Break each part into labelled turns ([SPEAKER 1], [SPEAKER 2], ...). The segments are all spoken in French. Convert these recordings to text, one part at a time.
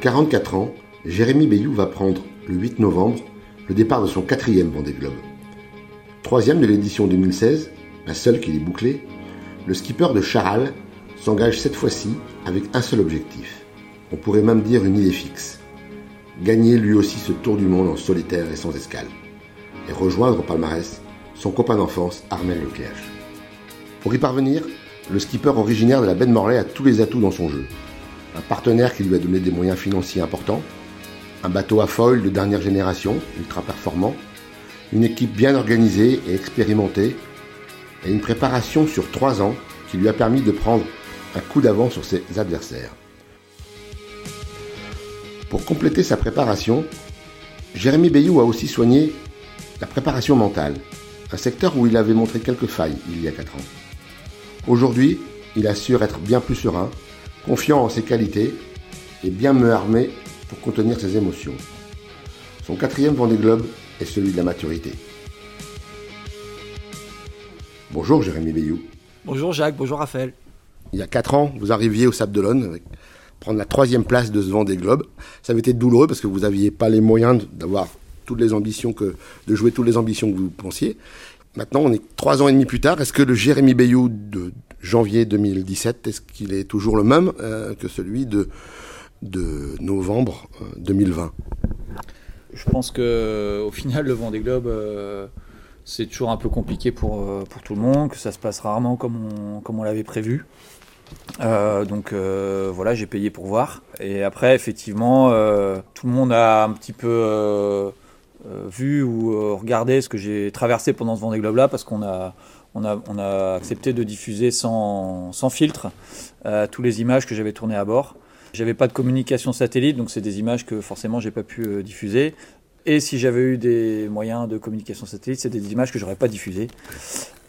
[SPEAKER 1] 44 ans, Jérémy Bayou va prendre, le 8 novembre, le départ de son quatrième Vendée Globe. Troisième de l'édition 2016, la seule qu'il ait bouclée, le skipper de Charal s'engage cette fois-ci avec un seul objectif. On pourrait même dire une idée fixe. Gagner lui aussi ce tour du monde en solitaire et sans escale. Et rejoindre au palmarès son copain d'enfance Armel Leclerc. Pour y parvenir, le skipper originaire de la baie de Morlaix a tous les atouts dans son jeu. Un partenaire qui lui a donné des moyens financiers importants, un bateau à foil de dernière génération, ultra performant, une équipe bien organisée et expérimentée, et une préparation sur trois ans qui lui a permis de prendre un coup d'avance sur ses adversaires. Pour compléter sa préparation, Jérémy Bayou a aussi soigné la préparation mentale, un secteur où il avait montré quelques failles il y a 4 ans. Aujourd'hui, il assure être bien plus serein, confiant en ses qualités et bien mieux armé pour contenir ses émotions. Son quatrième Vendée Globe est celui de la maturité. Bonjour Jérémy Bayou.
[SPEAKER 2] Bonjour Jacques, bonjour Raphaël.
[SPEAKER 1] Il y a 4 ans, vous arriviez au Sable d'Olonne prendre la troisième place de ce Vendée Globe. Ça avait été douloureux parce que vous n'aviez pas les moyens d'avoir toutes les ambitions que, de jouer toutes les ambitions que vous pensiez. Maintenant, on est trois ans et demi plus tard. Est-ce que le Jérémy Bayou de janvier 2017, est-ce qu'il est toujours le même euh, que celui de, novembre 2020 euh,
[SPEAKER 2] Je pense que au final, le Vendée Globe, euh, c'est toujours un peu compliqué pour, pour tout le monde, que ça se passe rarement comme on, comme on l'avait prévu. donc voilà, j'ai payé pour voir. Et après, effectivement, tout le monde a un petit peu euh, vu ou euh, regardé ce que j'ai traversé pendant ce Vendée Globe-là, parce qu'on a, on a, on a accepté de diffuser sans, sans filtre euh, toutes les images que j'avais tournées à bord. J'avais pas de communication satellite, donc c'est des images que forcément j'ai pas pu diffuser. Et si j'avais eu des moyens de communication satellite, c'est des images que j'aurais pas diffusées.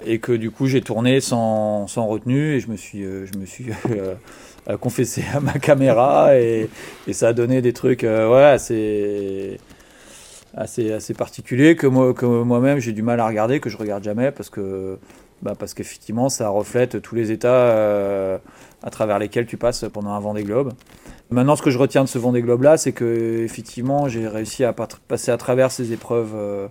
[SPEAKER 2] Et que du coup j'ai tourné sans, sans, retenue et je me suis, je me suis confessé à ma caméra et, et, ça a donné des trucs ouais, c'est assez, particulier que moi-même j'ai du mal à regarder, que je regarde jamais parce que bah parce qu'effectivement ça reflète tous les états euh, à travers lesquels tu passes pendant un Vendée Globe. Maintenant, ce que je retiens de ce Vendée Globe là, c'est que effectivement j'ai réussi à passer à travers ces épreuves euh,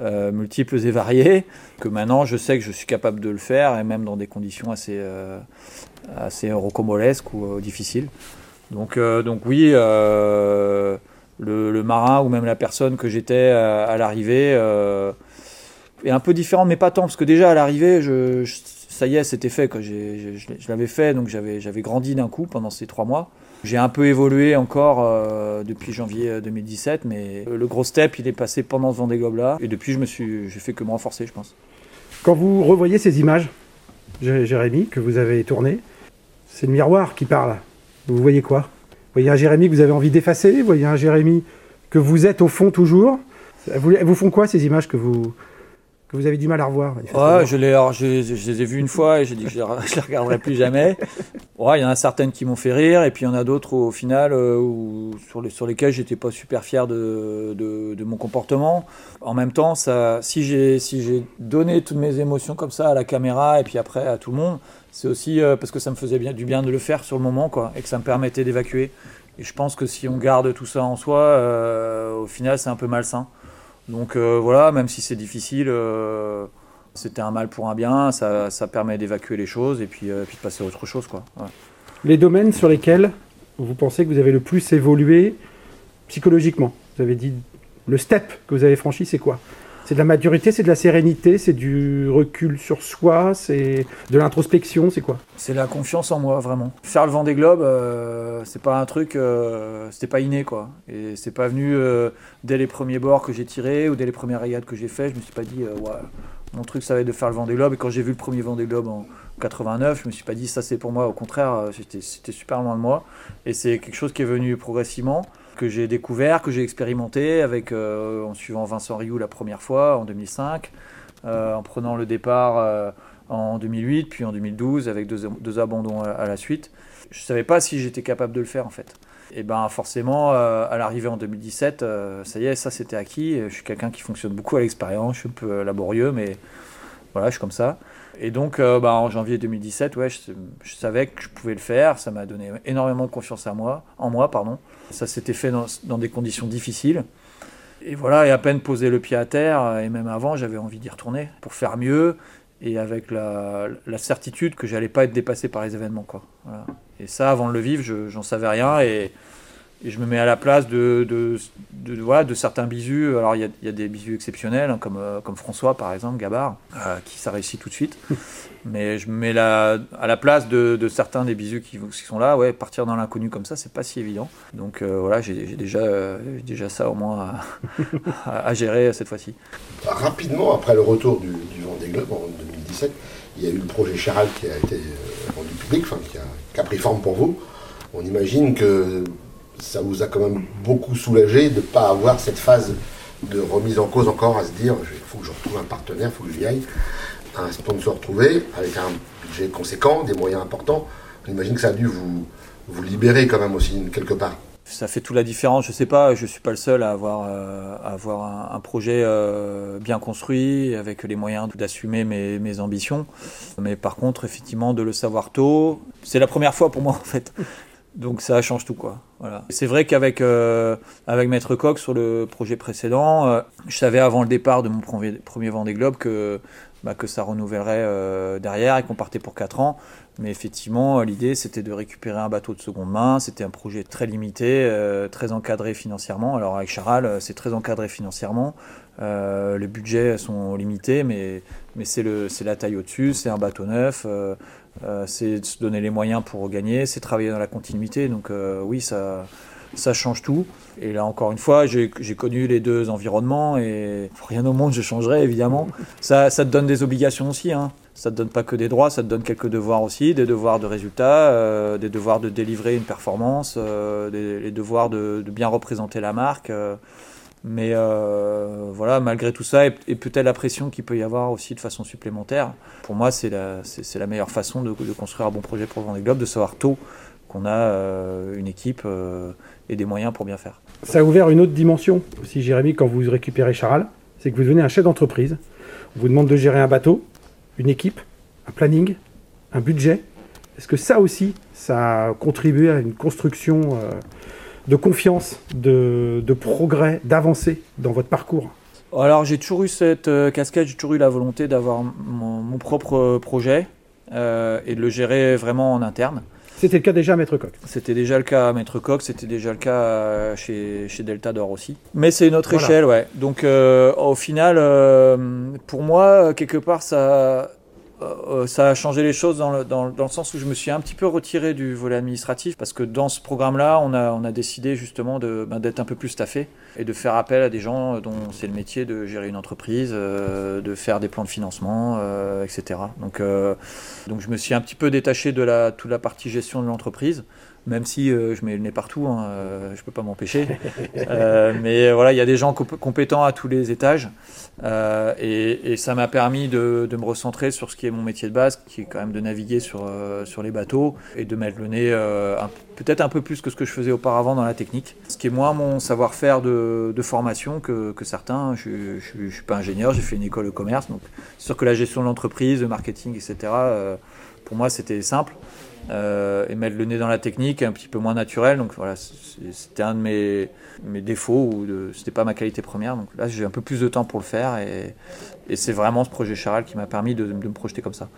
[SPEAKER 2] euh, multiples et variées, que maintenant je sais que je suis capable de le faire et même dans des conditions assez assez rocambolesques ou difficiles. Donc donc oui le, marin ou même la personne que j'étais à, l'arrivée euh, est un peu différente, mais pas tant, parce que déjà à l'arrivée, je, ça y est, c'était fait. je, l'avais fait, donc j'avais, grandi d'un coup pendant ces trois mois. J'ai un peu évolué encore euh, depuis janvier 2017, mais le gros step, il est passé pendant ce Vendée Globe-là. Et depuis, je me suis, j'ai fait que me renforcer, je pense.
[SPEAKER 3] Quand vous revoyez ces images, Jérémy, que vous avez tournées, c'est le miroir qui parle. Vous voyez quoi? Voyez un Jérémy que vous avez envie d'effacer? Voyez un Jérémy que vous êtes au fond toujours? Elles vous font quoi ces images que vous, que vous avez du mal à revoir
[SPEAKER 2] Ouais, je, les, ai vues une fois et j'ai dit que je ne les, regarderai plus jamais. Ouais, il y en a certaines qui m'ont fait rire et puis il y en a d'autres au final euh, sur, les, sur lesquelles j'étais pas super fier de, de, mon comportement. En même temps, ça, si j'ai si donné toutes mes émotions comme ça à la caméra et puis après à tout le monde, c'est aussi euh, parce que ça me faisait du bien de le faire sur le moment, quoi, et que ça me permettait d'évacuer. Et je pense que si on garde tout ça en soi, euh, au final, c'est un peu malsain. Donc euh, voilà, même si c'est difficile, c'était un mal pour un bien, ça, permet d'évacuer les choses et puis, puis de passer à autre chose. Quoi.
[SPEAKER 3] Les domaines sur lesquels vous pensez que vous avez le plus évolué psychologiquement? Vous avez dit le step que vous avez franchi, c'est quoi? C'est de la maturité, c'est de la sérénité, c'est du recul sur soi, c'est de l'introspection, c'est quoi?
[SPEAKER 2] C'est la confiance en moi, vraiment. Faire le vent des globes, euh, c'est pas un truc, euh, c'était pas inné, quoi. Et c'est pas venu euh, dès les premiers bords que j'ai tirés ou dès les premières rayades que j'ai fait. Je me suis pas dit, ouais, mon truc, ça va être de faire le vent des globes. Et quand j'ai vu le premier vent des globes en 89, je me suis pas dit, ça c'est pour moi. Au contraire, c'était super loin de moi. Et c'est quelque chose qui est venu progressivement que j'ai découvert, que j'ai expérimenté avec, euh, en suivant Vincent Rioux la première fois en 2005, euh, en prenant le départ euh, en 2008, puis en 2012 avec deux, abandons à, la suite. Je ne savais pas si j'étais capable de le faire en fait. Et ben forcément, à l'arrivée en 2017, ça y est, ça c'était acquis. Je suis quelqu'un qui fonctionne beaucoup à l'expérience, je suis un peu laborieux, mais voilà, je suis comme ça. Et donc, euh, bah, en janvier 2017, ouais, je, je, savais que je pouvais le faire. Ça m'a donné énormément de confiance à moi, en moi. Pardon. Ça s'était fait dans, des conditions difficiles. Et voilà, et à peine posé le pied à terre, et même avant, j'avais envie d'y retourner pour faire mieux et avec la, certitude que j'allais pas être dépassé par les événements. Quoi. Et ça, avant de le vivre, j'en savais rien. Et, et je me mets à la place de, de, de, de voilà, de certains bisus. Alors, il y a, y a, des bisus exceptionnels, hein, comme, euh, comme François, par exemple, Gabard, euh, qui ça réussit tout de suite. Mais je me mets la, à la place de, de certains des bisus qui, qui, sont là. Ouais, partir dans l'inconnu comme ça, c'est pas si évident. Donc, euh, voilà, j'ai déjà, déjà ça au moins à, à, à gérer cette fois-ci.
[SPEAKER 1] Rapidement, après le retour du, du Vendée Globe en 2017, il y a eu le projet Charal qui a été rendu public, enfin, qui a, qui a pris forme pour vous. On imagine que ça vous a quand même beaucoup soulagé de ne pas avoir cette phase de remise en cause encore à se dire il faut que je retrouve un partenaire, il faut que j'y aille, un sponsor trouvé avec un budget conséquent, des moyens importants. J'imagine que ça a dû vous, vous libérer quand même aussi quelque part.
[SPEAKER 2] Ça fait toute la différence, je sais pas, je suis pas le seul à avoir, euh, à avoir un, un projet euh, bien construit, avec les moyens d'assumer mes, mes ambitions. Mais par contre, effectivement, de le savoir tôt, c'est la première fois pour moi en fait donc ça change tout quoi. Voilà. C'est vrai qu'avec euh, avec Maître Coq sur le projet précédent, euh, je savais avant le départ de mon premier, premier Vendée Globe que bah, que ça renouvellerait euh, derrière et qu'on partait pour 4 ans. Mais effectivement, l'idée c'était de récupérer un bateau de seconde main. C'était un projet très limité, très encadré financièrement. Alors avec Charal, c'est très encadré financièrement. Les budgets sont limités, mais mais c'est le c'est la taille au-dessus. C'est un bateau neuf. Euh, c'est se donner les moyens pour gagner, c'est travailler dans la continuité. Donc euh, oui, ça, ça change tout. Et là, encore une fois, j'ai connu les deux environnements et rien au monde, je changerais, évidemment. Ça, ça te donne des obligations aussi. Hein. Ça te donne pas que des droits, ça te donne quelques devoirs aussi, des devoirs de résultats, euh, des devoirs de délivrer une performance, des, devoirs de, de, bien représenter la marque. Mais euh, voilà, malgré tout ça, et, peut-être la pression qu'il peut y avoir aussi de façon supplémentaire, pour moi, c'est la, meilleure façon de, construire un bon projet pour Vendée Globe, de savoir tôt qu'on a euh, une équipe euh, et des moyens pour bien faire.
[SPEAKER 3] Ça a ouvert une autre dimension aussi, Jérémy, quand vous récupérez Charal, c'est que vous devenez un chef d'entreprise. On vous demande de gérer un bateau, une équipe, un planning, un budget. Est-ce que ça aussi, ça a contribué à une construction de confiance, de, de progrès, d'avancée dans votre parcours
[SPEAKER 2] Alors j'ai toujours eu cette euh, casquette, j'ai toujours eu la volonté d'avoir mon, mon, propre projet euh, et de le gérer vraiment en interne.
[SPEAKER 3] C'était le cas déjà à Maître Coq
[SPEAKER 2] C'était déjà le cas à Maître Coq, c'était déjà le cas chez, chez Delta d'Or aussi. Mais c'est une autre voilà. échelle, ouais. Donc euh, au final, euh, pour moi, quelque part, ça, euh, ça a changé les choses dans le, dans, dans le, sens où je me suis un petit peu retiré du volet administratif parce que dans ce programme-là, on a, on a décidé justement de, ben, d'être un peu plus staffé et de faire appel à des gens dont c'est le métier de gérer une entreprise, euh, de faire des plans de financement, euh, etc. Donc, euh, donc je me suis un petit peu détaché de la, toute la partie gestion de l'entreprise même si euh, je mets le nez partout, hein, euh, je peux pas m'empêcher. euh, mais voilà, il y a des gens comp compétents à tous les étages, et, ça m'a permis de, me recentrer sur ce qui est mon métier de base, qui est quand même de naviguer sur, les bateaux et de mettre le nez peut-être un peu plus que ce que je faisais auparavant dans la technique. Ce qui est moins mon savoir-faire de, formation que, certains. Je, je suis pas ingénieur, j'ai fait une école de commerce, donc sûr que la gestion de l'entreprise, le marketing, etc. pour moi, c'était simple euh, et mettre le nez dans la technique un petit peu moins naturel. Donc voilà, c'était un de mes, mes défauts ou c'était pas ma qualité première. Donc là, j'ai un peu plus de temps pour le faire et, et c'est vraiment ce projet Charal qui m'a permis de, de, me projeter comme ça.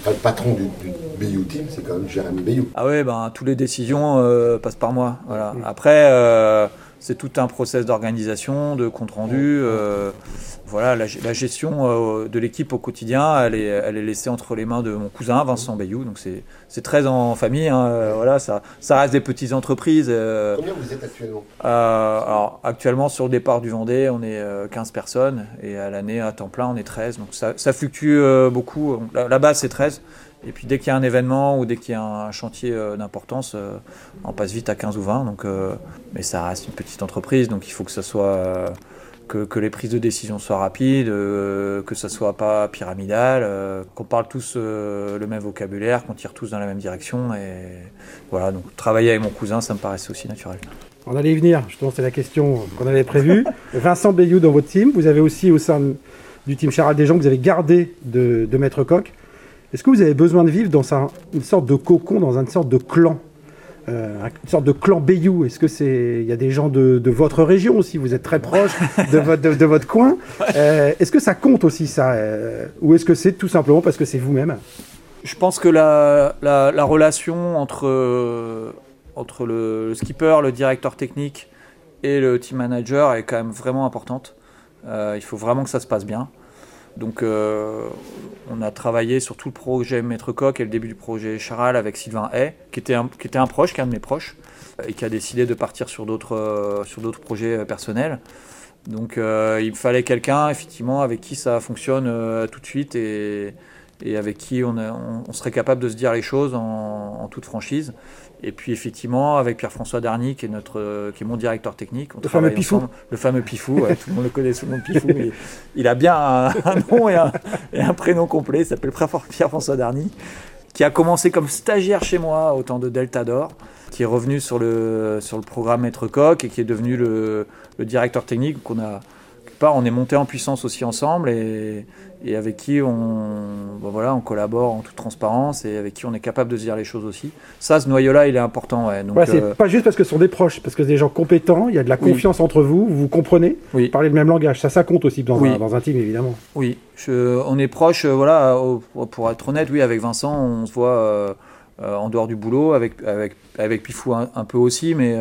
[SPEAKER 1] Enfin, le patron du, du Bayou Team, c'est quand même Jérémy Bayou.
[SPEAKER 2] Ah oui, ben toutes les décisions euh, passent par moi. Voilà. Après. Euh, c'est tout un process d'organisation, de compte rendu. Euh, voilà, la, la gestion euh, de l'équipe au quotidien, elle est, elle est laissée entre les mains de mon cousin Vincent Bayou. Donc c'est très en famille. Hein, euh, voilà, ça, ça reste des petites entreprises.
[SPEAKER 1] Euh, Combien vous êtes actuellement?
[SPEAKER 2] Alors actuellement sur le départ du Vendée, on est 15 personnes et à l'année à temps plein on est 13. Donc ça, ça fluctue beaucoup. La, la base c'est 13. Et puis dès qu'il y a un événement ou dès qu'il y a un chantier euh, d'importance, euh, on passe vite à 15 ou 20. Donc, euh, mais ça reste une petite entreprise, donc il faut que ça soit que, que, les prises de décision soient rapides, euh, que ça soit pas pyramidal, euh, qu'on parle tous euh, le même vocabulaire, qu'on tire tous dans la même direction. Et voilà, donc travailler avec mon cousin, ça me paraissait aussi naturel.
[SPEAKER 3] On allait y venir, justement, c'est la question qu'on avait prévue. Vincent Bayou dans votre team, vous avez aussi au sein du team Charal, des gens que vous avez gardés de, de Maître Coq. Est-ce que vous avez besoin de vivre dans un- une sorte de cocon, dans une sorte de clan euh, une sorte de clan Bayou, est-ce que c'est il y a des gens de, de votre région aussi? Vous êtes très proche de votre de, de votre coin. Euh, est-ce que ça compte aussi ça euh, Ou est-ce que c'est tout simplement parce que c'est vous-même?
[SPEAKER 2] Je pense que la, la, la relation entre, entre le, le skipper, le directeur technique et le team manager est quand même vraiment importante. Il faut vraiment que ça se passe bien. Donc euh, on a travaillé sur tout le projet Maître Coq et le début du projet Charal avec Sylvain Hay, qui était un, proche, qui est un de mes proches, et qui a décidé de partir sur d'autres euh, projets euh, personnels. Donc il me fallait quelqu'un effectivement avec qui ça fonctionne tout de suite et, avec qui on, serait capable de se dire les choses en toute franchise. Et puis effectivement avec Pierre-François Darny qui est notre euh, qui est mon directeur technique, on
[SPEAKER 3] Le fameux Pifou.
[SPEAKER 2] ensemble. le fameux Pifou, ouais, tout le monde le connaît sous le nom de Pifou. Il, il a bien un, un nom et un, et un prénom complet. Il s'appelle Pierre-François Darny, qui a commencé comme stagiaire chez moi au temps de Delta d'Or, qui est revenu sur le, sur le programme Maître Coq et qui est devenu le, le directeur technique. qu'on a, part, on est monté en puissance aussi ensemble et, et avec qui on, bon voilà, on collabore en toute transparence et avec qui on est capable de se dire les choses aussi. Ça, ce noyau-là, il est important. Ouais. Donc,
[SPEAKER 3] Ouais, c'est
[SPEAKER 2] euh,
[SPEAKER 3] pas juste parce que ce sont des proches, parce que c'est des gens compétents, il y a de la
[SPEAKER 2] Oui.
[SPEAKER 3] confiance entre vous, vous vous comprenez,
[SPEAKER 2] Oui.
[SPEAKER 3] vous parlez le même langage. Ça, ça compte aussi dans,
[SPEAKER 2] Oui.
[SPEAKER 3] un, dans un team, évidemment.
[SPEAKER 2] Oui, je- on est proche, euh, voilà, au- pour être honnête, oui, avec Vincent, on se voit euh, euh, en dehors du boulot, avec, avec, avec Pifou un, un peu aussi, mais,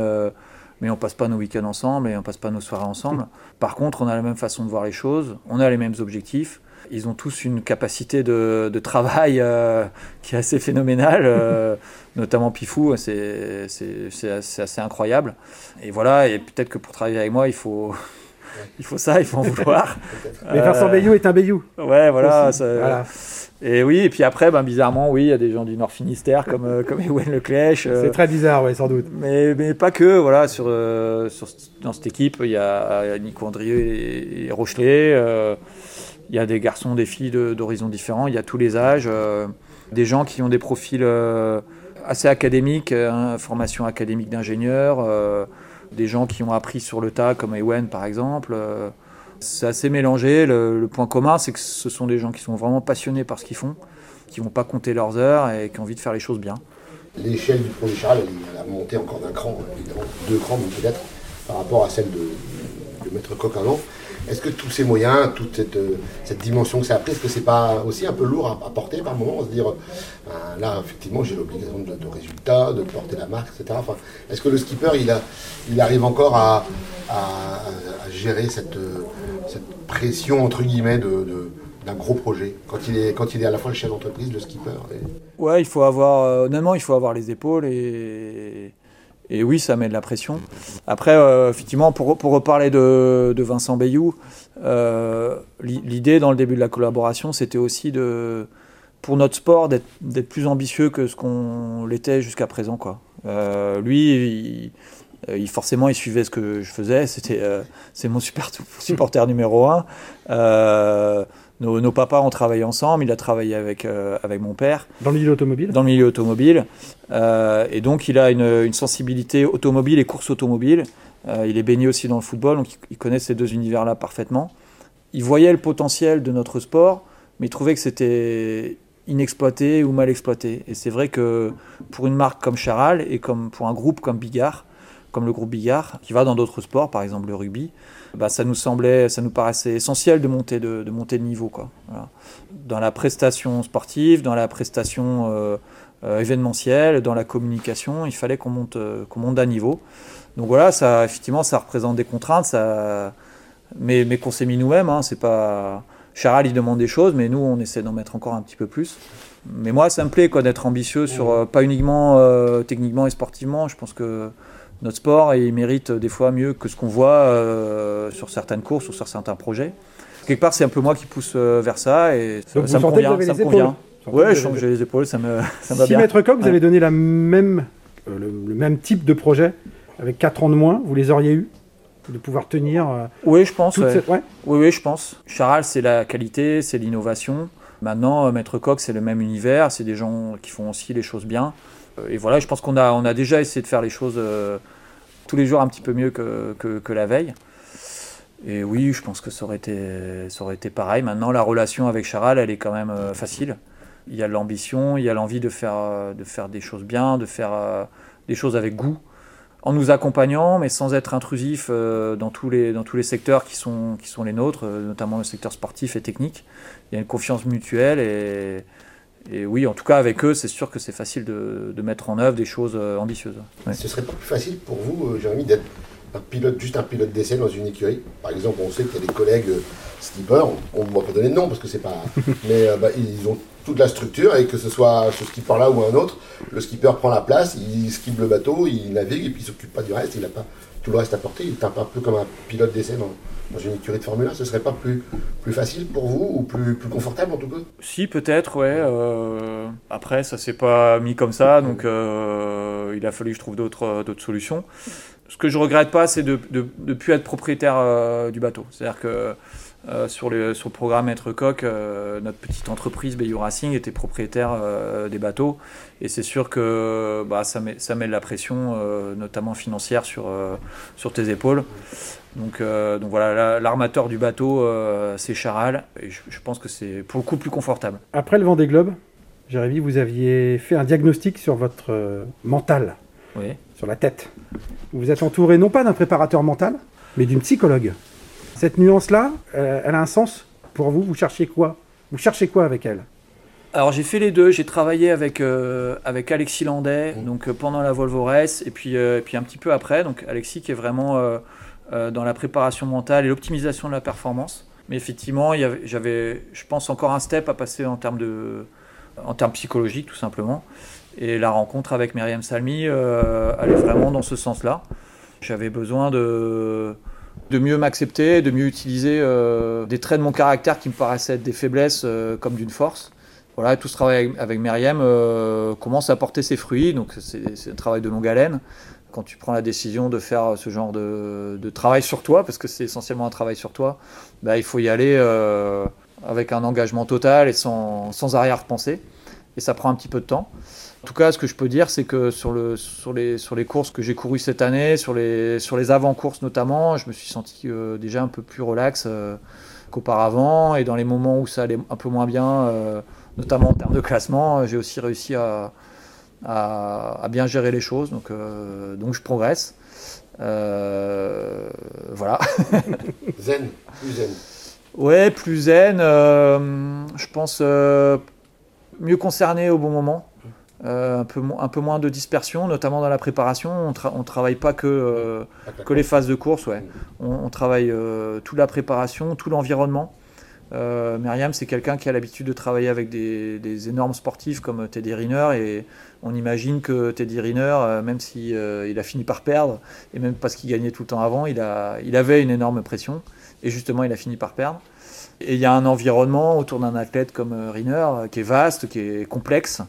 [SPEAKER 2] mais on passe pas nos week-ends ensemble et on passe pas nos soirées ensemble. Par contre, on a la même façon de voir les choses, on a les mêmes objectifs. Ils ont tous une capacité de, de travail euh, qui est assez phénoménale, euh, notamment Pifou, c'est assez, c'est assez incroyable. Et voilà, et peut-être que pour travailler avec moi, il faut, il faut ça, il faut en vouloir.
[SPEAKER 3] Mais Vincent Bayou est un Bayou.
[SPEAKER 2] Ouais, voilà.
[SPEAKER 3] aussi.
[SPEAKER 2] ça-
[SPEAKER 3] Voilà.
[SPEAKER 2] Et oui, et puis après, ben, bizarrement, oui, il y a des gens du Nord Finistère comme, euh, comme Ewen Leclèche. euh,
[SPEAKER 3] C'est très bizarre, ouais, sans doute.
[SPEAKER 2] mais, mais pas que, voilà, sur, euh, sur, dans cette équipe, il y a, Nico Andrieux et, et Rochelet. euh, il y a des garçons, des filles de- d'horizons différents, il y a tous les âges. euh, des gens qui ont des profils euh, assez académiques, hein, formation académique d'ingénieur, des gens qui ont appris sur le tas, comme Ewen par exemple. euh, c'est assez mélangé. Le, point commun, c'est que ce sont des gens qui sont vraiment passionnés par ce qu'ils font, qui vont pas compter leurs heures et qui ont envie de faire les choses bien.
[SPEAKER 1] L'échelle du projet Charal, elle, a monté encore d'un cran, évidemment, deux crans peut-être, par rapport à celle de, de Maître Coq. Est-ce que tous ces moyens, toute cette, euh, cette dimension que ça a pris, est-ce que c'est pas aussi un peu lourd à, porter par moment Se dire, ben, là, effectivement, j'ai l'obligation de, de résultat, de porter la marque, etc. Est-ce que le skipper, il, arrive encore à, gérer cette, euh, cette pression, entre guillemets, de, d'un gros projet quand il, est, quand il est à la fois le chef d'entreprise, le skipper
[SPEAKER 2] Ouais, il faut avoir, euh, honnêtement, il faut avoir les épaules et, et oui, ça met de la pression. Après, euh, effectivement, pour, pour reparler de, de Vincent Bayou, euh, l'i- l'idée dans le début de la collaboration, c'était aussi de, pour notre sport, d'être plus ambitieux que ce qu'on l'était jusqu'à présent. Quoi. Euh, lui, forcément, il suivait ce que je faisais. C'était, c'est mon super, supporter numéro un. Nos, nos papas ont travaillé ensemble. Il a travaillé avec, euh, avec mon père
[SPEAKER 3] Dans le milieu automobile
[SPEAKER 2] dans le milieu automobile. Euh, et donc, il a une, une sensibilité automobile et course automobile. Euh, il est baigné aussi dans le football, donc il, il connaît ces deux univers-là parfaitement. Il voyait le potentiel de notre sport, mais il trouvait que c'était inexploité ou mal exploité. Et c'est vrai que pour une marque comme Charal et comme pour un groupe comme Bigard, comme le groupe Bigard, qui va dans d'autres sports, par exemple le rugby, bah, ça nous semblait, ça nous paraissait essentiel de monter de, de monter de niveau, quoi. Voilà. Dans la prestation sportive, dans la prestation euh, euh, événementielle, dans la communication, il fallait qu'on monte, euh, qu'on monte d'un niveau. Donc voilà, ça, effectivement, ça représente des contraintes, ça, mais, mais qu'on s'est mis nous-mêmes. Hein, c'est pas Charal, il demande des choses, mais nous, on essaie d'en mettre encore un petit peu plus. Mais moi, ça me plaît quoi d'être ambitieux sur euh, pas uniquement euh, techniquement et sportivement. Je pense que notre sport il mérite des fois mieux que ce qu'on voit euh, sur certaines courses ou sur certains projets. Quelque part, c'est un peu moi qui pousse euh, vers ça et ça,
[SPEAKER 3] Donc
[SPEAKER 2] ça
[SPEAKER 3] vous
[SPEAKER 2] me
[SPEAKER 3] sentez que vous
[SPEAKER 2] convient.
[SPEAKER 3] avez
[SPEAKER 2] Ça
[SPEAKER 3] les
[SPEAKER 2] me convient. Ouais, je sens que
[SPEAKER 3] avez-
[SPEAKER 2] j'ai les épaules, ça me, ça me va bien.
[SPEAKER 3] Coq, vous
[SPEAKER 2] Ouais.
[SPEAKER 3] avez donné la même, euh, le, le même type de projet, avec 4 ans de moins, vous les auriez eu De pouvoir tenir
[SPEAKER 2] Oui, je pense.
[SPEAKER 3] toute
[SPEAKER 2] ouais.
[SPEAKER 3] cette... Ouais.
[SPEAKER 2] Oui, oui, je pense. Charal, c'est la qualité, c'est l'innovation. Maintenant, Maître Coq, c'est le même univers. C'est des gens qui font aussi les choses bien. Euh, Et voilà, je pense qu'on a, on a déjà essayé de faire les choses euh, tous les jours un petit peu mieux que, que, la veille. Et oui, je pense que ça aurait été, ça aurait été pareil. Maintenant, la relation avec Charal, elle est quand même euh, facile. Il y a l'ambition, il y a l'envie de faire, de faire des choses bien, de faire des choses avec goût, en nous accompagnant, mais sans être intrusif dans, tous les, dans tous les secteurs qui sont, qui sont les nôtres, notamment le secteur sportif et technique. Il y a une confiance mutuelle et, et oui, en tout cas, avec eux, c'est sûr que c'est facile de, de, mettre en œuvre des choses ambitieuses.
[SPEAKER 1] Ouais. Ce serait pas plus facile pour vous, Jérémy, d'être un pilote, juste un pilote d'essai dans une écurie. Par exemple, on sait qu'il y a des collègues euh, skippers, on ne va pas donner de nom parce que c'est pas. mais euh, bah, ils ont toute la structure et que ce soit ce skipper-là ou un autre, le skipper prend la place, il skippe le bateau, il navigue et puis il s'occupe pas du reste, il n'a pas tout le reste à porter, il est un peu comme un pilote d'essai dans, dans, une écurie de Formule 1. Ce serait pas plus, plus facile pour vous ou plus, plus confortable en tout cas?
[SPEAKER 2] Si, peut-être, ouais. Euh, après, ça s'est pas mis comme ça, donc il a fallu que je trouve d'autres solutions ce que je regrette pas, c'est de ne plus être propriétaire euh, du bateau. C'est-à-dire que euh, sur, le, sur le programme Être Coq, euh, notre petite entreprise Bayou Racing était propriétaire des bateaux. Et c'est sûr que bah, ça, met, ça met de la pression, notamment financière, sur, sur tes épaules. Donc, donc voilà, l'armateur du bateau, c'est Charal. Et je, je pense que c'est pour le coup plus confortable.
[SPEAKER 3] Après le Vendée Globe, Jérémy, vous aviez fait un diagnostic sur votre mental.
[SPEAKER 2] Oui
[SPEAKER 3] sur la tête. Vous êtes entouré non pas d'un préparateur mental, mais d'une psychologue. Cette nuance-là, euh, elle a un sens pour vous Vous cherchez quoi? Vous cherchez quoi avec elle?
[SPEAKER 2] Alors j'ai fait les deux, j'ai travaillé avec, euh, avec Alexis Landais mmh. donc, euh, pendant la Volvo Race et puis, puis un petit peu après. Donc Alexis qui est vraiment dans la préparation mentale et l'optimisation de la performance. Mais effectivement, j'avais, je pense, encore un step à passer en termes, de, en termes psychologiques tout simplement. Et la rencontre avec Myriam Salmi allait vraiment dans ce sens-là. J'avais besoin de, de mieux m'accepter, de mieux utiliser euh, des traits de mon caractère qui me paraissaient être des faiblesses euh, comme d'une force. Voilà, tout ce travail avec, Myriam commence à porter ses fruits, donc c'est un travail de longue haleine. Quand tu prends la décision de faire ce genre de, de travail sur toi, parce que c'est essentiellement un travail sur toi, bah, il faut y aller avec un engagement total et sans, sans arrière-pensée. Et ça prend un petit peu de temps. En tout cas, ce que je peux dire, c'est que sur, le, sur, les, sur les courses que j'ai courues cette année, sur les, sur les avant-courses notamment, je me suis senti euh, déjà un peu plus relax euh, qu'auparavant. Et dans les moments où ça allait un peu moins bien, euh, notamment en termes de classement, j'ai aussi réussi à, à, bien gérer les choses. Donc, donc je progresse. voilà.
[SPEAKER 1] zen, plus zen.
[SPEAKER 2] Ouais, plus zen. je pense mieux concerné au bon moment. Euh, un, peu, un peu moins de dispersion, notamment dans la préparation. On ne travaille pas que, euh, que les phases de course, ouais. on, travaille euh, toute la préparation, tout l'environnement. Myriam, c'est quelqu'un qui a l'habitude de travailler avec des, énormes sportifs comme Teddy Riner et on imagine que Teddy Riner, même s'il si, il a fini par perdre, et même parce qu'il gagnait tout le temps avant, il, a, il avait une énorme pression et justement il a fini par perdre. Et il y a un environnement autour d'un athlète comme Riner qui est vaste, qui est complexe,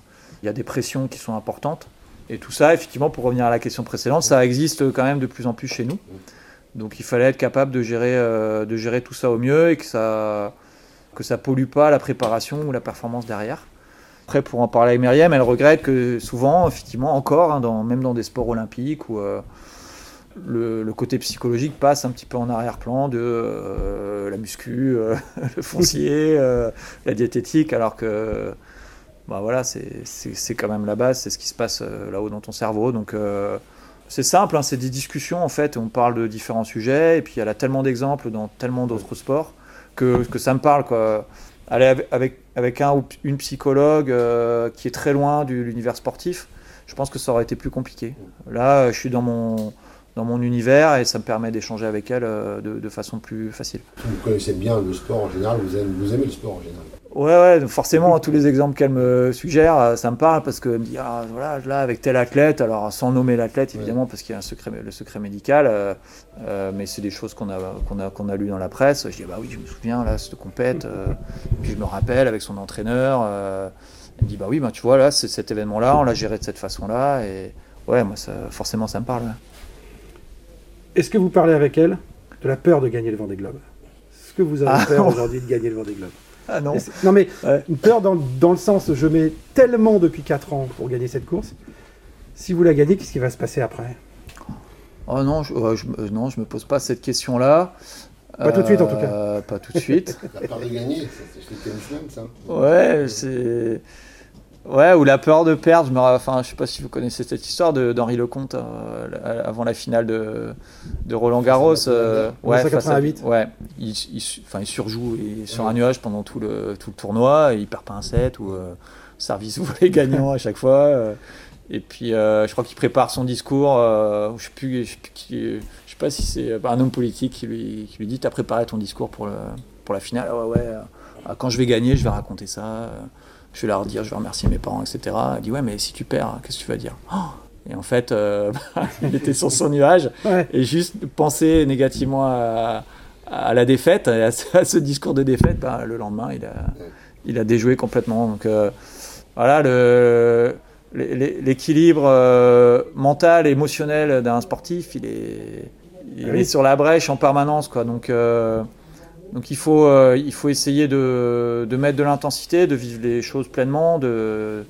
[SPEAKER 2] il y a des pressions qui sont importantes. Et tout ça, effectivement, pour revenir à la question précédente, ça existe quand même de plus en plus chez nous. Donc il fallait être capable de gérer, euh, de gérer tout ça au mieux et que ça que ça pollue pas la préparation ou la performance derrière. Après, pour en parler avec Myriam, elle regrette que souvent, effectivement, encore, hein, même dans des sports olympiques, où euh, le, côté psychologique passe un petit peu en arrière-plan de euh, la muscu, le foncier, la diététique, alors que bah voilà, c'est quand même la base, c'est ce qui se passe euh, là-haut dans ton cerveau. Donc euh, c'est simple, hein, c'est des discussions en fait, on parle de différents sujets, et puis il y a tellement d'exemples dans tellement d'autres sports que, que, ça me parle. Quoi. Aller avec, avec un ou une psychologue euh, qui est très loin de l'univers sportif, je pense que ça aurait été plus compliqué. Là, je suis dans mon, dans mon univers et ça me permet d'échanger avec elle de, de, façon plus facile.
[SPEAKER 1] Vous connaissez bien le sport en général, vous aimez, vous aimez le sport en général?
[SPEAKER 2] Ouais, ouais, forcément, tous les exemples qu'elle me suggère, euh, ça me parle parce qu'elle me dit, ah, voilà, là, avec tel athlète, alors sans nommer l'athlète, évidemment, parce qu'il y a un secret, le secret médical, euh, euh, mais c'est des choses qu'on a, qu'on a, qu'on a lues dans la presse. Je dis, bah oui, je me souviens, là, cette compète, puis je me rappelle avec son entraîneur. elle me dit, bah oui, bah, tu vois, là, c'est cet événement-là, on l'a géré de cette façon-là, et ouais, moi, ça, forcément, ça me parle.
[SPEAKER 3] Est-ce que vous parlez avec elle de la peur de gagner le Vendée Globe? Est-ce que vous avez ah, peur aujourd'hui de gagner le Vendée Globe?
[SPEAKER 2] Ah non.
[SPEAKER 3] Non mais une peur dans, dans, le sens, je mets tellement depuis 4 ans pour gagner cette course. Si vous la gagnez, qu'est-ce qui va se passer après?
[SPEAKER 2] Oh non, je, ne euh, non, je me pose pas cette question-là.
[SPEAKER 3] Pas tout de suite, en tout cas.
[SPEAKER 2] Euh, Pas tout de suite.
[SPEAKER 1] La peur de gagner, chez les tennisman, ça.
[SPEAKER 2] Ouais, c'est. Ouais, ou la peur de perdre. Je me... Enfin, je sais pas si vous connaissez cette histoire d'Henri Lecomte euh, avant la finale de, de Roland Garros. euh, ouais, à-
[SPEAKER 3] 1988.
[SPEAKER 2] ouais, il, il enfin, il surjoue il est sur un nuage pendant tout le, tout le tournoi. Et il perd pas un set ou euh, service volé gagnant à chaque fois. euh. et puis, euh, je crois qu'il prépare son discours. je sais plus, je sais plus qui- je sais pas si c'est un homme politique qui lui, qui lui dit T'as préparé ton discours pour, le, pour la finale Ah Ouais, ouais. quand je vais gagner, je vais raconter ça. Je vais leur dire, je vais remercier mes parents, etc. Il dit, ouais, mais si tu perds, qu'est-ce que tu vas dire? Oh Et en fait, euh, il était sur son nuage
[SPEAKER 3] Ouais.
[SPEAKER 2] et juste penser négativement à, à la défaite, à ce, à ce discours de défaite, ben, le lendemain, il a, il a déjoué complètement. Donc euh, voilà, l'équilibre euh, mental et émotionnel d'un sportif, il est, il
[SPEAKER 3] Oui.
[SPEAKER 2] est sur la brèche en permanence. Quoi. Donc, euh, donc il, faut, euh, il faut essayer de, de mettre de l'intensité, de vivre les choses pleinement, de,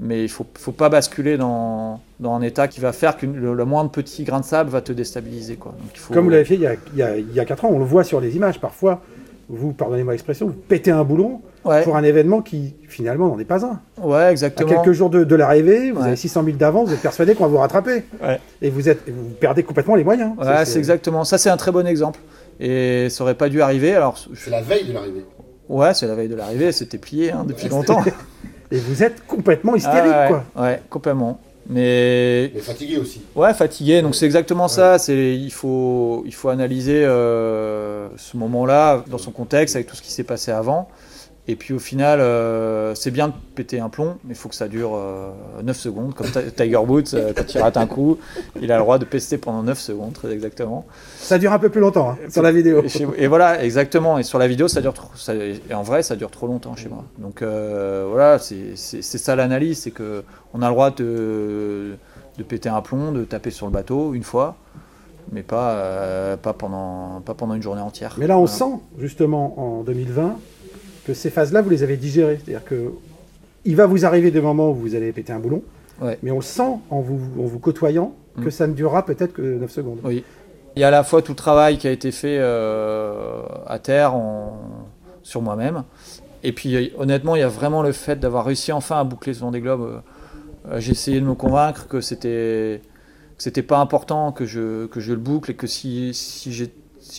[SPEAKER 2] mais il ne faut, faut pas basculer dans, dans un état qui va faire que le, le moindre petit grain de sable va te déstabiliser. Quoi. Donc, il faut...
[SPEAKER 3] Comme vous l'avez fait il y, a, il, y a, il y a 4 ans, on le voit sur les images. Parfois, vous, pardonnez-moi l'expression, vous pétez un boulon
[SPEAKER 2] Ouais,
[SPEAKER 3] pour un événement qui, finalement, n'en est pas un.
[SPEAKER 2] ouais,
[SPEAKER 3] À
[SPEAKER 2] exactement.
[SPEAKER 3] quelques jours de, de l'arrivée, vous
[SPEAKER 2] Ouais.
[SPEAKER 3] avez 600 000 d'avance, vous êtes persuadé qu'on va vous rattraper.
[SPEAKER 2] Ouais.
[SPEAKER 3] Et vous, êtes, vous perdez complètement les moyens.
[SPEAKER 2] Ouais, c'est exactement. Ça, c'est un très bon exemple. Et ça aurait pas dû arriver. Alors, je-
[SPEAKER 1] C'est la veille de l'arrivée.
[SPEAKER 2] ouais, c'est la veille de l'arrivée, c'était plié hein, depuis longtemps.
[SPEAKER 3] Et vous êtes complètement hystérique,
[SPEAKER 2] Ah, ouais,
[SPEAKER 3] quoi.
[SPEAKER 2] Ouais, complètement. Mais
[SPEAKER 1] Mais fatigué aussi.
[SPEAKER 2] ouais, fatigué. Donc c'est exactement ça. C'est il faut il faut analyser euh, ce moment-là dans son contexte avec tout ce qui s'est passé avant. Et puis au final, euh, c'est bien de péter un plomb, mais il faut que ça dure euh, 9 secondes. Comme Ti- Tiger Woods, euh, quand il rate un coup, il a le droit de pester pendant 9 secondes, très exactement.
[SPEAKER 3] Ça dure un peu plus longtemps hein, sur la vidéo.
[SPEAKER 2] Et, chez- et voilà, exactement. Et sur la vidéo, ça dure trop. ça- et en vrai, ça dure trop longtemps chez moi. Donc euh, voilà, c'est ça l'analyse, c'est que on a le droit de, de péter un plomb, de taper sur le bateau une fois, mais pas euh, pas pendant pas pendant une journée entière.
[SPEAKER 3] Mais là, on
[SPEAKER 2] Voilà.
[SPEAKER 3] sent, justement, en 2020, que ces phases-là, vous les avez digérées. C'est-à-dire que il va vous arriver des moments où vous allez péter un boulon,
[SPEAKER 2] Ouais.
[SPEAKER 3] mais on le sent en vous, en vous côtoyant que
[SPEAKER 2] Mm.
[SPEAKER 3] ça ne durera peut-être que 9 secondes.
[SPEAKER 2] Oui. Il y a à la fois tout le travail qui a été fait euh, à terre en- sur moi-même. Et puis honnêtement, il y a vraiment le fait d'avoir réussi enfin à boucler ce Vendée Globe. Euh, J'ai essayé de me convaincre que c'était que c'était pas important que je, que je le boucle et que si, si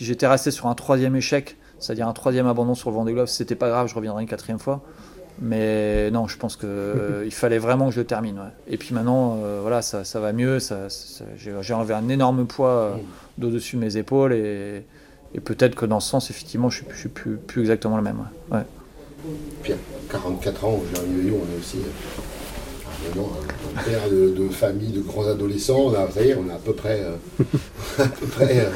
[SPEAKER 2] j'étais resté sur un troisième échec, c'est-à-dire un troisième abandon sur le Vendée Globe, c'était pas grave, je reviendrai une quatrième fois. Mais non, je pense que euh, fallait vraiment que je le termine. Et puis maintenant, euh, voilà, ça, va mieux. J'ai j'ai enlevé un énorme poids euh, d'au-dessus de mes épaules et, peut-être que dans ce sens, effectivement, je je suis plus, exactement le même. ouais.
[SPEAKER 1] Puis à 44 ans, Jérémy Veillon, on est aussi euh, un, un père de, famille, de grands adolescents. On a, ça on a à peu près. à peu près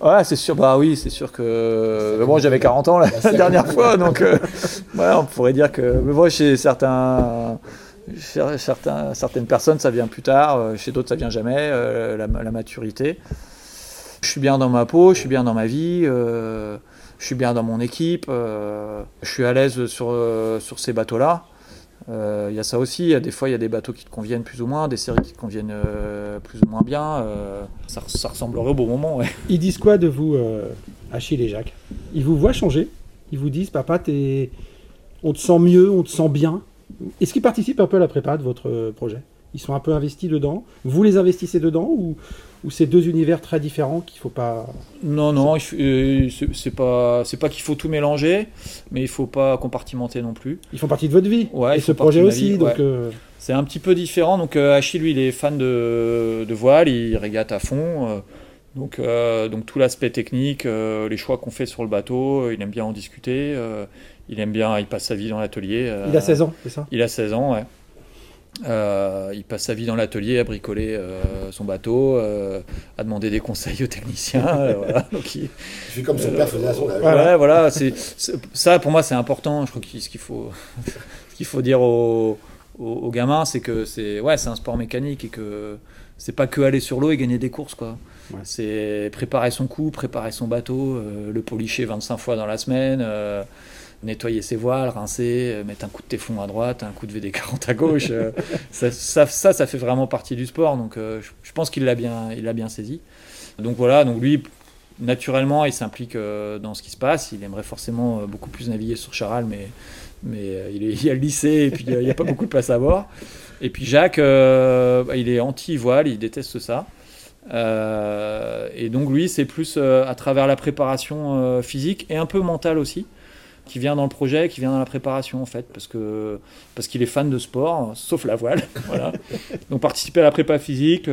[SPEAKER 2] Ouais, c'est sûr. Bah oui, c'est sûr que. Mais bon, j'avais 40 ans la, dernière fois, donc euh, ouais, on pourrait dire que. Mais bon, chez certains. chez certains, certaines personnes, ça vient plus tard. euh, Chez d'autres, ça vient jamais. euh, la, la maturité. Je suis bien dans ma peau, je suis bien dans ma vie. euh, je suis bien dans mon équipe. je suis à l'aise sur, sur ces bateaux-là. Euh, Il y a ça aussi. Des fois, il y a des bateaux qui te conviennent plus ou moins, des séries qui te conviennent euh, plus ou moins bien. euh, ça, ça ressemblerait au beau moment, ouais.
[SPEAKER 3] Ils disent quoi de vous, euh, Achille et Jacques? Ils vous voient changer? Ils vous disent, papa, on te sent mieux, on te sent bien? Est-ce qu'ils participent un peu à la prépa de votre euh, projet? Ils sont un peu investis dedans Vous les investissez dedans ou, ou c'est deux univers très différents qu'il faut pas...
[SPEAKER 2] Non, non, euh, c'est pas, c'est pas qu'il faut tout mélanger, mais il faut pas compartimenter non plus.
[SPEAKER 3] Ils font partie de votre vie
[SPEAKER 2] Ouais,
[SPEAKER 3] et ce
[SPEAKER 2] font
[SPEAKER 3] projet aussi.
[SPEAKER 2] vie,
[SPEAKER 3] donc,
[SPEAKER 2] ouais.
[SPEAKER 3] euh,
[SPEAKER 2] C'est un petit peu différent. Donc euh, Achille, lui, il est fan de, de voile, il régate à fond. euh, donc, euh, donc tout l'aspect technique, euh, les choix qu'on fait sur le bateau, il aime bien en discuter. il aime bien, il passe sa vie dans l'atelier.
[SPEAKER 3] il a 16 ans, c'est ça?
[SPEAKER 2] Il a 16 ans, ouais. Euh, il passe sa vie dans l'atelier à bricoler euh, son bateau, euh, à demander des conseils aux techniciens. voilà. Donc il,
[SPEAKER 1] il fait comme son père faisait à son âge.
[SPEAKER 3] Voilà.
[SPEAKER 2] Ça pour moi c'est important. Je crois que ce qu'il faut, qu'il faut dire aux, aux, aux gamins, c'est que c'est, ouais, un sport mécanique et que c'est pas que aller sur l'eau et gagner des courses, quoi.
[SPEAKER 3] Ouais.
[SPEAKER 2] C'est préparer son coup, préparer son bateau, le policher 25 fois dans la semaine, nettoyer ses voiles, rincer, euh, mettre un coup de téflon à droite, un coup de VD40 à gauche. euh, ça, ça, ça, ça fait vraiment partie du sport. Donc euh, je, je pense qu'il l'a bien, il l'a bien saisi. Donc voilà, donc lui, naturellement, il s'implique dans ce qui se passe. Il aimerait forcément beaucoup plus naviguer sur Charal, mais, mais il, est, il y a le lycée et puis il n'y a pas beaucoup de place à voir. Et puis Jacques, bah, il est anti-voile, il déteste ça. et donc lui, c'est plus à travers la préparation physique et un peu mentale aussi qui vient dans le projet, qui vient dans la préparation en fait, parce que parce qu'il est fan de sport, sauf la voile. voilà. Donc participer à la prépa physique,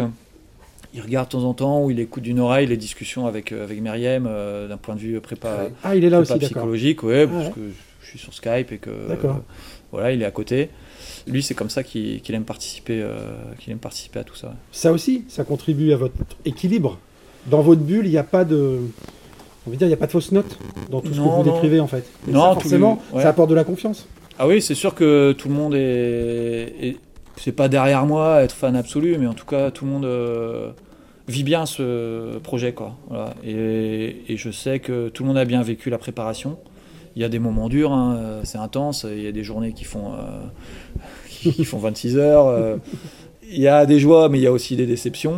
[SPEAKER 2] il regarde de temps en temps ou il écoute d'une oreille les discussions avec euh, avec Myriam euh, d'un point de vue prépa.
[SPEAKER 3] Ah, il est là aussi,
[SPEAKER 2] psychologique, ouais, parce que je suis sur Skype et que voilà, il est à côté. Lui, c'est comme ça qu'il aime participer, euh, qu'il aime participer à tout ça.
[SPEAKER 3] Ça aussi, ça contribue à votre équilibre. Dans votre bulle, il n'y a pas de on veut dire, il n'y a pas de fausses notes dans tout ce que vous décrivez en fait. non, forcément, ça apporte de la confiance.
[SPEAKER 2] Ah oui, c'est sûr que tout le monde est, c'est pas derrière moi être fan absolu, mais en tout cas, tout le monde euh, vit bien ce projet quoi. Et, je sais que tout le monde a bien vécu la préparation. Il y a des moments durs, hein, c'est intense. Il y a des journées qui font euh, qui font 26 heures. Euh. il y a des joies, mais il y a aussi des déceptions.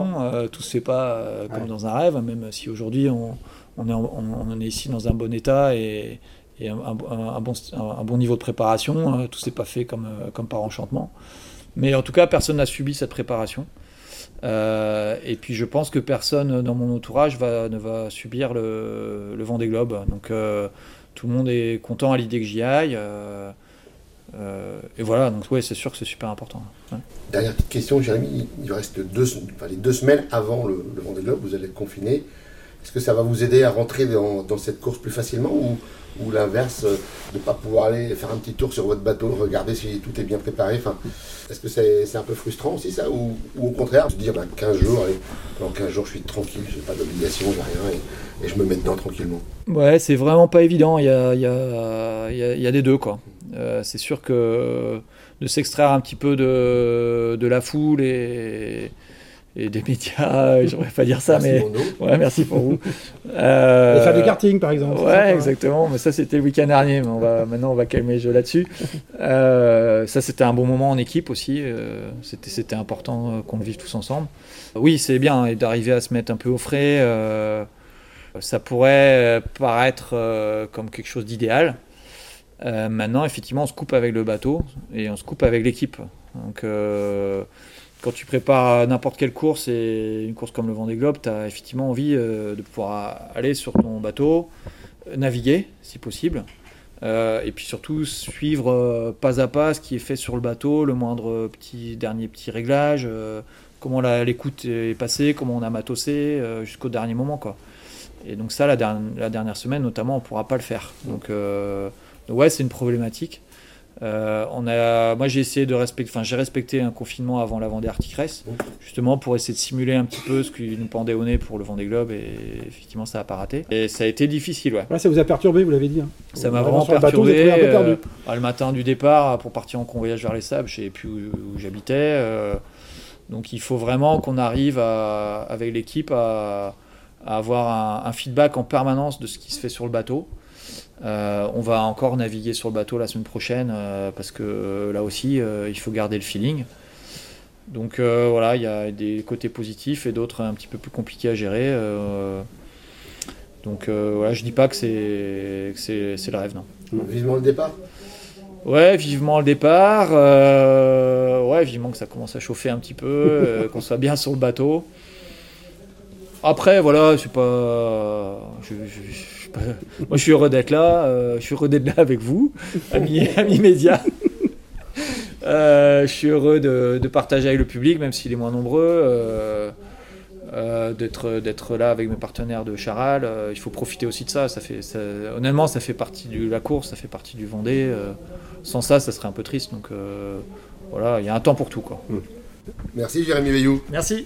[SPEAKER 2] tout se fait pas comme dans un rêve, même si aujourd'hui on on est, ici dans un bon état et, un, bon, niveau de préparation. Hein. Tout s'est pas fait comme, euh, comme par enchantement. Mais en tout cas, personne n'a subi cette préparation. Euh, et puis je pense que personne dans mon entourage ne va subir le, le vent des globes. Donc euh, tout le monde est content à l'idée que j'y aille. et voilà, donc c'est sûr que c'est super important.
[SPEAKER 1] Dernière petite question, Jérémy. Il reste deux, les deux semaines avant le, le Vendée Globe, vous allez être confiné. Est-ce que ça va vous aider à rentrer dans, cette course plus facilement ou, l'inverse, euh, de ne pas pouvoir aller faire un petit tour sur votre bateau, regarder si tout est bien préparé enfin, Est-ce que c'est un peu frustrant aussi ça Ou, au contraire, se dire 15 ben, jours, allez, pendant 15 jours je suis tranquille, je n'ai pas d'obligation, j'ai rien et, je me mets dedans tranquillement
[SPEAKER 2] Ouais, c'est vraiment pas évident, il y a, y a, y a des deux. quoi. Euh, c'est sûr que de s'extraire un petit peu de, de la foule et et des médias, j'aurais pas dire ça, mais ouais, merci pour vous.
[SPEAKER 3] Euh... faire du karting, par exemple.
[SPEAKER 2] Ouais, exactement. Mais ça, c'était le week-end dernier. Mais on va maintenant, on va calmer le jeu là-dessus. Euh, ça, c'était un bon moment en équipe aussi. Euh, c'était, c'était important euh, qu'on le vive tous ensemble. Oui, c'est bien et d'arriver à se mettre un peu au frais. Euh, ça pourrait paraître comme quelque chose d'idéal. maintenant, effectivement, on se coupe avec le bateau et on se coupe avec l'équipe. Donc quand tu prépares n'importe quelle course et une course comme le Vendée Globe, tu as effectivement envie euh, de pouvoir aller sur ton bateau, naviguer si possible, euh, et puis surtout suivre euh, pas à pas ce qui est fait sur le bateau, le moindre petit dernier petit réglage, comment l'écoute est passée, comment on a matossé jusqu'au dernier moment quoi. Et donc ça la, dernière semaine notamment on pourra pas le faire. Donc ouais c'est une problématique. Euh, on a, moi, j'ai essayé de respecter, enfin, j'ai respecté un confinement avant la Vendée Arctic Race, justement pour essayer de simuler un petit peu ce qui nous pendait au nez pour le Vendée Globe, et effectivement, ça n'a pas raté. Et ça a été difficile, ouais.
[SPEAKER 3] ça vous a perturbé, vous l'avez dit. Hein.
[SPEAKER 2] Ça m'a vraiment perturbé. Bateau, euh, le matin du départ, pour partir en convoyage vers les sables, je ne savais plus où, j'habitais. Euh, donc, il faut vraiment qu'on arrive avec l'équipe à, avoir un feedback en permanence de ce qui se fait sur le bateau. Euh, on va encore naviguer sur le bateau la semaine prochaine euh, parce que euh, là aussi il faut garder le feeling. Donc voilà, il y a des côtés positifs et d'autres un petit peu plus compliqués à gérer. donc voilà, je dis pas que c'est le rêve, non.
[SPEAKER 1] Vivement le départ
[SPEAKER 2] Ouais, vivement le départ. ouais, vivement que ça commence à chauffer un petit peu, qu'on soit bien sur le bateau. Après, voilà, c'est pas. Moi, je suis heureux d'être là. Euh, je suis heureux d'être là avec vous, amis, amis médias. Euh, je suis heureux de, partager avec le public, même s'il est moins nombreux. Euh, d'être d'être là avec mes partenaires de Charal. il faut profiter aussi de ça. Ça fait, honnêtement, ça fait partie de la course, ça fait partie du Vendée. sans ça, ça serait un peu triste. Donc voilà, il y a un temps pour tout. Quoi.
[SPEAKER 1] Merci Jérémy Veillou.
[SPEAKER 2] Merci.